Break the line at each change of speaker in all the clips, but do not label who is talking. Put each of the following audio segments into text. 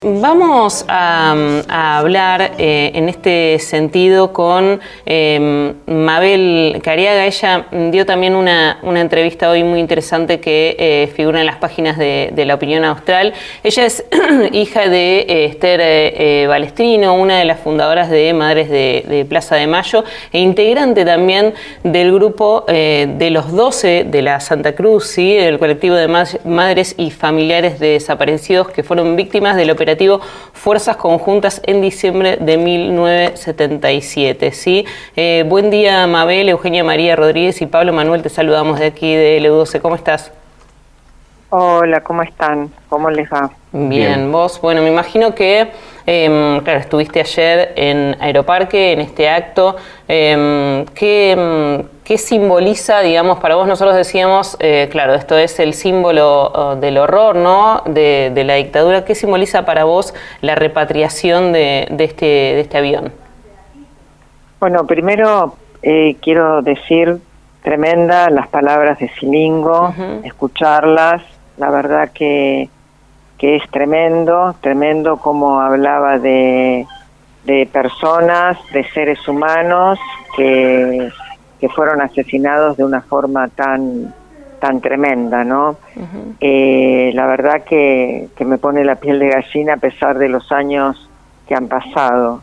Vamos a, hablar eh, en este sentido con em, Mabel Cariaga. Ella dio también una, entrevista hoy muy interesante que eh, figura en las páginas de, la opinión austral. Ella es hija de eh, Esther Balestrino, una de las fundadoras de Madres de, Plaza de Mayo e integrante también del grupo de los 12 de la Santa Cruz, ¿sí? del colectivo de madres y familiares de desaparecidos que fueron víctimas del Fuerzas Conjuntas en diciembre de 1977. ¿sí? Eh, buen día, Mabel, Eugenia María Rodríguez y Pablo Manuel, te saludamos de aquí de LU12. ¿Cómo estás?
Hola, ¿cómo están? ¿Cómo les va?
Bien, vos, bueno, me imagino que, em, claro, estuviste ayer en Aeroparque, en este acto. Eh, ¿qué, ¿qué, simboliza, digamos, para vos? Nosotros decíamos, eh, claro, esto es el símbolo oh, del horror, ¿no? De, la dictadura. ¿Qué simboliza para vos la repatriación de, este, de este avión?
Bueno, primero eh, quiero decir tremenda las palabras de Silingo, escucharlas la verdad que, que es tremendo, tremendo como hablaba de, de personas, de seres humanos que, que fueron asesinados de una forma tan tan tremenda, ¿no? Eh, la verdad que, que, me pone la piel de gallina a pesar de los años que han pasado.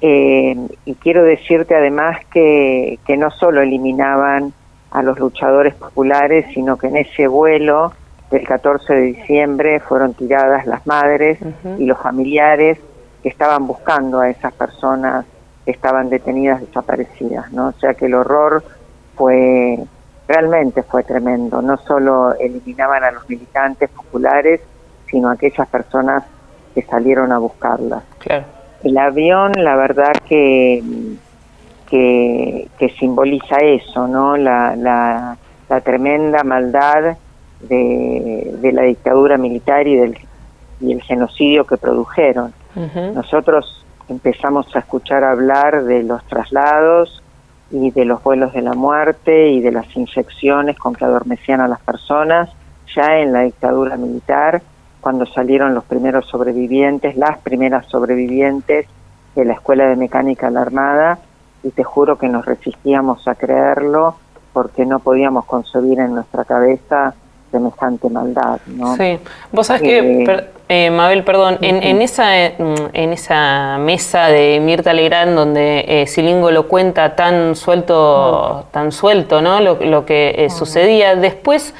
Eh, y quiero decirte además que, que no solo eliminaban a los luchadores populares, sino que en ese vuelo del 14 de diciembre fueron tiradas las madres y los familiares que estaban buscando a esas personas que estaban detenidas desaparecidas, ¿no? O sea que el horror fue realmente fue tremendo, no solo eliminaban a los militantes populares, sino a aquellas personas que salieron a buscarlas. El avión, la verdad que, que, simboliza eso, ¿no? La, la, la tremenda maldad de, la dictadura militar y del y el genocidio que produjeron. Nosotros empezamos a escuchar hablar de los traslados y de los vuelos de la muerte y de las infecciones con que adormecían a las personas ya en la dictadura militar, cuando salieron los primeros sobrevivientes, las primeras sobrevivientes de la Escuela de Mecánica de la Armada, y te juro que nos resistíamos a creerlo porque no podíamos concebir en nuestra cabeza semejante maldad. ¿no?
Sí, vos sabés que, eh, eh, Mabel, perdón, en, esa, en esa mesa de Mirta Legrand donde eh, Silingo lo cuenta tan suelto, tan suelto, ¿no? Lo, que sucedía, después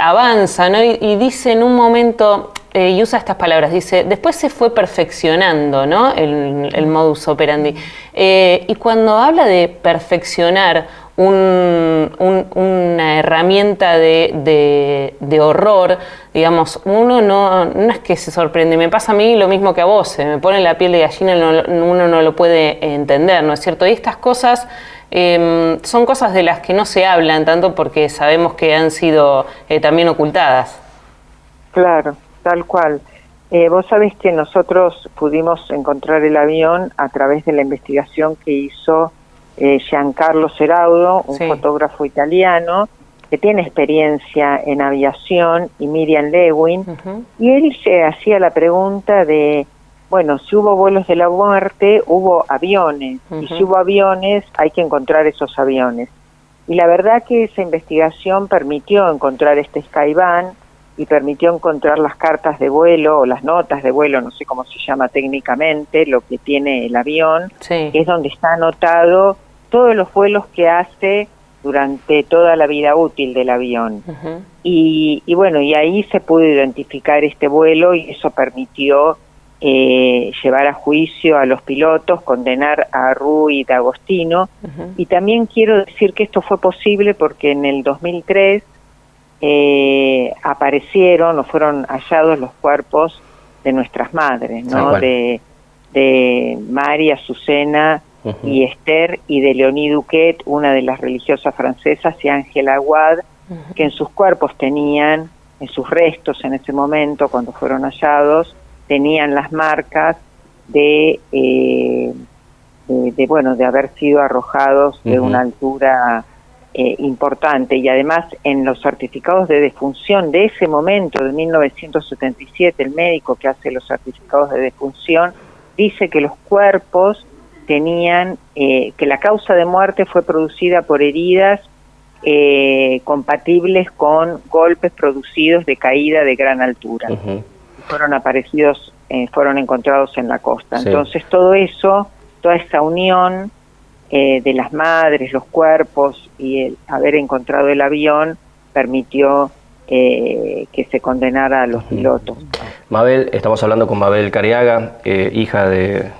avanza, ¿no? Y, dice en un momento, y usa estas palabras, dice, después se fue perfeccionando, ¿no? El, el modus operandi. y cuando habla de perfeccionar una herramienta de, horror, digamos, uno no, no es que se sorprende, me pasa a mí lo mismo que a vos, se me pone la piel de gallina, uno no lo puede entender, ¿no es cierto? Y estas cosas em, son cosas de las que no se hablan tanto porque sabemos que han sido eh, también ocultadas.
Claro, tal cual. Eh, vos sabés que nosotros pudimos encontrar el avión a través de la investigación que hizo eh, Giancarlo Seraudo, un fotógrafo italiano que tiene experiencia en aviación, y Miriam Lewin, y él se hacía la pregunta de, bueno, si hubo vuelos de la muerte, hubo aviones, y si hubo aviones, hay que encontrar esos aviones. Y la verdad que esa investigación permitió encontrar este Skyban y permitió encontrar las cartas de vuelo o las notas de vuelo, no sé cómo se llama técnicamente, lo que tiene el avión, que es donde está anotado todos los vuelos que hace durante toda la vida útil del avión. y, bueno, y ahí se pudo identificar este vuelo y eso permitió eh, llevar a juicio a los pilotos, condenar a Rui y Agostino. Y también quiero decir que esto fue posible porque en el 2003 eh, aparecieron o fueron hallados los cuerpos de nuestras madres, ¿no? De, de María, Azucena, y Esther y de Leonie Duquet, una de las religiosas francesas, y Ángela Aguad, que en sus cuerpos tenían, en sus restos en ese momento, cuando fueron hallados, tenían las marcas de, eh, de, bueno, de haber sido arrojados de una altura eh, importante. Y además en los certificados de defunción de ese momento, de 1977, el médico que hace los certificados de defunción dice que los cuerpos tenían, eh, que la causa de muerte fue producida por heridas eh, compatibles con golpes producidos de caída de gran altura. Fueron aparecidos, fueron encontrados en la costa. Entonces todo eso, toda esa unión eh, de las madres, los cuerpos y el haber encontrado el avión permitió eh, que se condenara a los pilotos.
Mabel, estamos hablando con Mabel Cariaga, eh, hija de,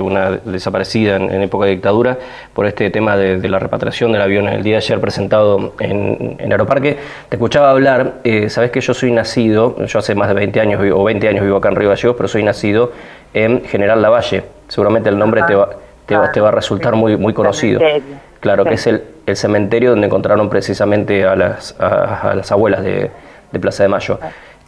una desaparecida en, época de dictadura, por este tema de, la repatriación del avión el día de ayer presentado en, en Aeroparque. Te escuchaba hablar, sabes que yo soy nacido, yo hace más de 20 años o 20 años vivo acá en Río Gallegos, pero soy nacido en General Lavalle. Seguramente el nombre te va te, va a resultar muy, muy conocido. Claro, que es el, el, cementerio donde encontraron precisamente a las, a, las abuelas de, de, Plaza de Mayo.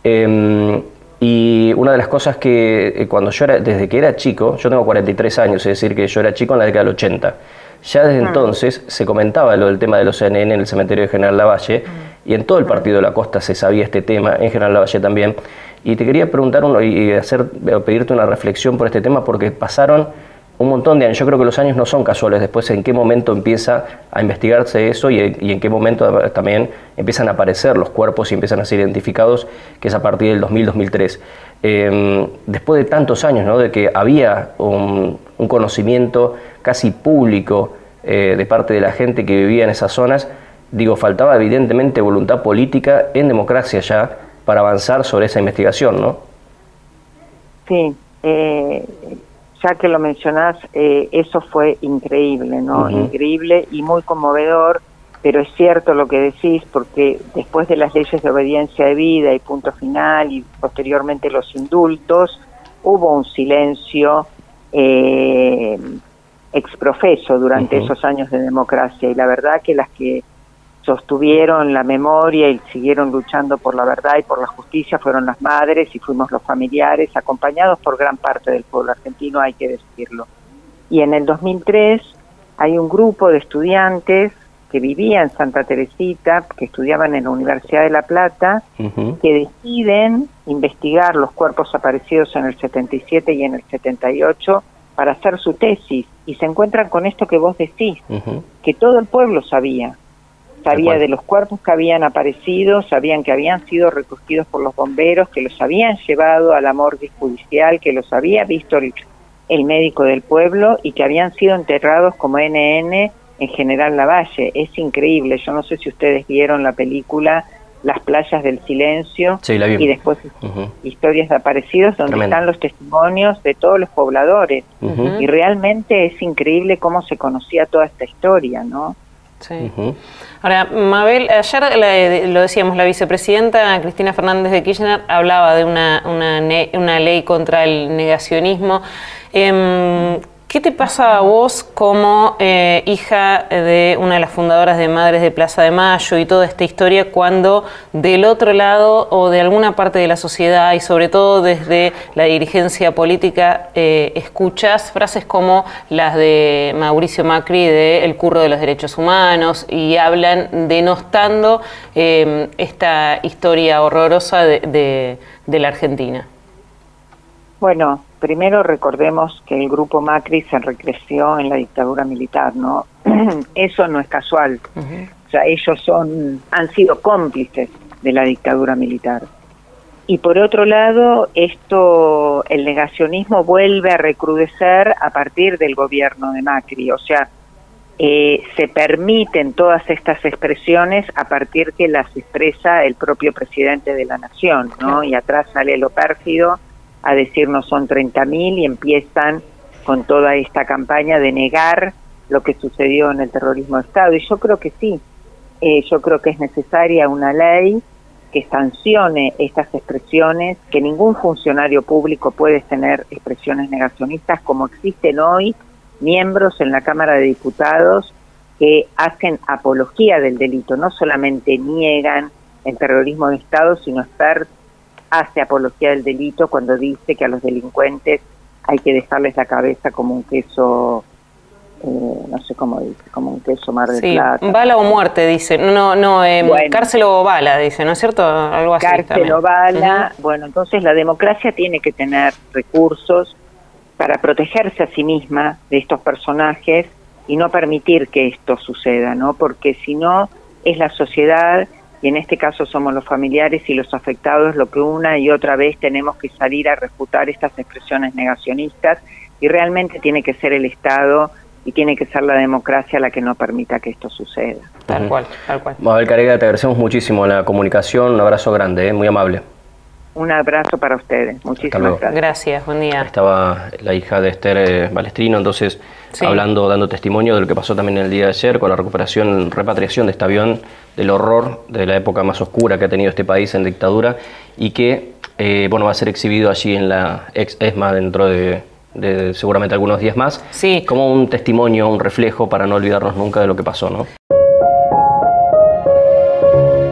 Em, y una de las cosas que eh, cuando yo era, desde que era chico, yo tengo 43 años, es decir, que yo era chico en la década del 80, ya desde entonces se comentaba lo del tema de los CNN en el cementerio de General Lavalle mm. y en todo el partido de la costa se sabía este tema, en General Lavalle también. Y te quería preguntar uno, y hacer, pedirte una reflexión por este tema porque pasaron un montón de años. Yo creo que los años no son casuales. Después, en qué momento empieza a investigarse eso y, en qué momento también empiezan a aparecer los cuerpos y empiezan a ser identificados, que es a partir del 2000-2003. Em, después de tantos años, ¿no? de que había un, conocimiento casi público eh, de parte de la gente que vivía en esas zonas, digo, faltaba evidentemente voluntad política en democracia ya para avanzar sobre esa investigación, ¿no?
Sí. Eh, ya que lo mencionás, eh, eso fue increíble, ¿no? Increíble y muy conmovedor, pero es cierto lo que decís, porque después de las leyes de obediencia de vida y punto final y posteriormente los indultos, hubo un silencio eh, exprofeso durante esos años de democracia. Y la verdad que las que sostuvieron la memoria y siguieron luchando por la verdad y por la justicia fueron las madres y fuimos los familiares, acompañados por gran parte del pueblo argentino, hay que decirlo. Y en el 2003 hay un grupo de estudiantes que vivían en Santa Teresita, que estudiaban en la Universidad de La Plata, que deciden investigar los cuerpos aparecidos en el 77 y en el 78 para hacer su tesis. Y se encuentran con esto que vos decís, que todo el pueblo sabía, sabía de los cuerpos que habían aparecido, sabían que habían sido recogidos por los bomberos, que los habían llevado a la morgue judicial, que los había visto el, médico del pueblo y que habían sido enterrados como NN en General Lavalle. Es increíble, yo no sé si ustedes vieron la película Las playas del silencio y después historias de aparecidos donde están los testimonios de todos los pobladores. Y realmente es increíble cómo se conocía toda esta historia, ¿no?
Sí. Ahora, Mabel, ayer lo decíamos, la vicepresidenta Cristina Fernández de Kirchner hablaba de una, una, una ley contra el negacionismo. Eh, ¿Qué te pasa a vos como eh, hija de una de las fundadoras de Madres de Plaza de Mayo y toda esta historia cuando del otro lado o de alguna parte de la sociedad y sobre todo desde la dirigencia política eh, escuchas frases como las de Mauricio Macri de El curro de los derechos humanos y hablan denostando eh, esta historia horrorosa de la Argentina?
Bueno, primero recordemos que el grupo Macri se recreció en la dictadura militar, ¿no? Eso no es casual. O sea, ellos son, han sido cómplices de la dictadura militar. Y por otro lado, esto, el negacionismo vuelve a recrudecer a partir del gobierno de Macri. O sea, eh, se permiten todas estas expresiones a partir que las expresa el propio presidente de la nación, ¿no? Y atrás sale lo pérfido a decir no son 30.000 y empiezan con toda esta campaña de negar lo que sucedió en el terrorismo de Estado. Y yo creo que sí, eh, yo creo que es necesaria una ley que sancione estas expresiones, que ningún funcionario público puede tener expresiones negacionistas como existen hoy miembros en la Cámara de Diputados que hacen apología del delito, no solamente niegan el terrorismo de Estado, sino estar hace apología del delito cuando dice que a los delincuentes hay que dejarles la cabeza como un queso eh, no sé cómo dice, como un queso mar de plata.
Bala o muerte, dice. No, no, eh, cárcel o bala, dice, ¿no es cierto? Algo así.
Cárcel o bala. Bueno, entonces la democracia tiene que tener recursos para protegerse a sí misma de estos personajes y no permitir que esto suceda, ¿no? Porque si no, es la sociedad, y en este caso somos los familiares y los afectados, lo que una y otra vez tenemos que salir a refutar estas expresiones negacionistas, y realmente tiene que ser el Estado y tiene que ser la democracia la que no permita que esto suceda.
Tal cual, tal cual.
Mabel Carega, te agradecemos muchísimo la comunicación, un abrazo grande, ¿eh? muy amable.
Un abrazo para ustedes, muchísimas gracias.
Gracias, buen día.
Estaba la hija de Esther eh, Balestrino, entonces hablando, dando testimonio de lo que pasó también el día de ayer con la recuperación, repatriación de este avión, del horror de la época más oscura que ha tenido este país en dictadura y que eh, bueno va a ser exhibido allí en la ex ESMA dentro de de seguramente algunos días más,
sí.
como un testimonio, un reflejo para no olvidarnos nunca de lo que pasó, ¿no?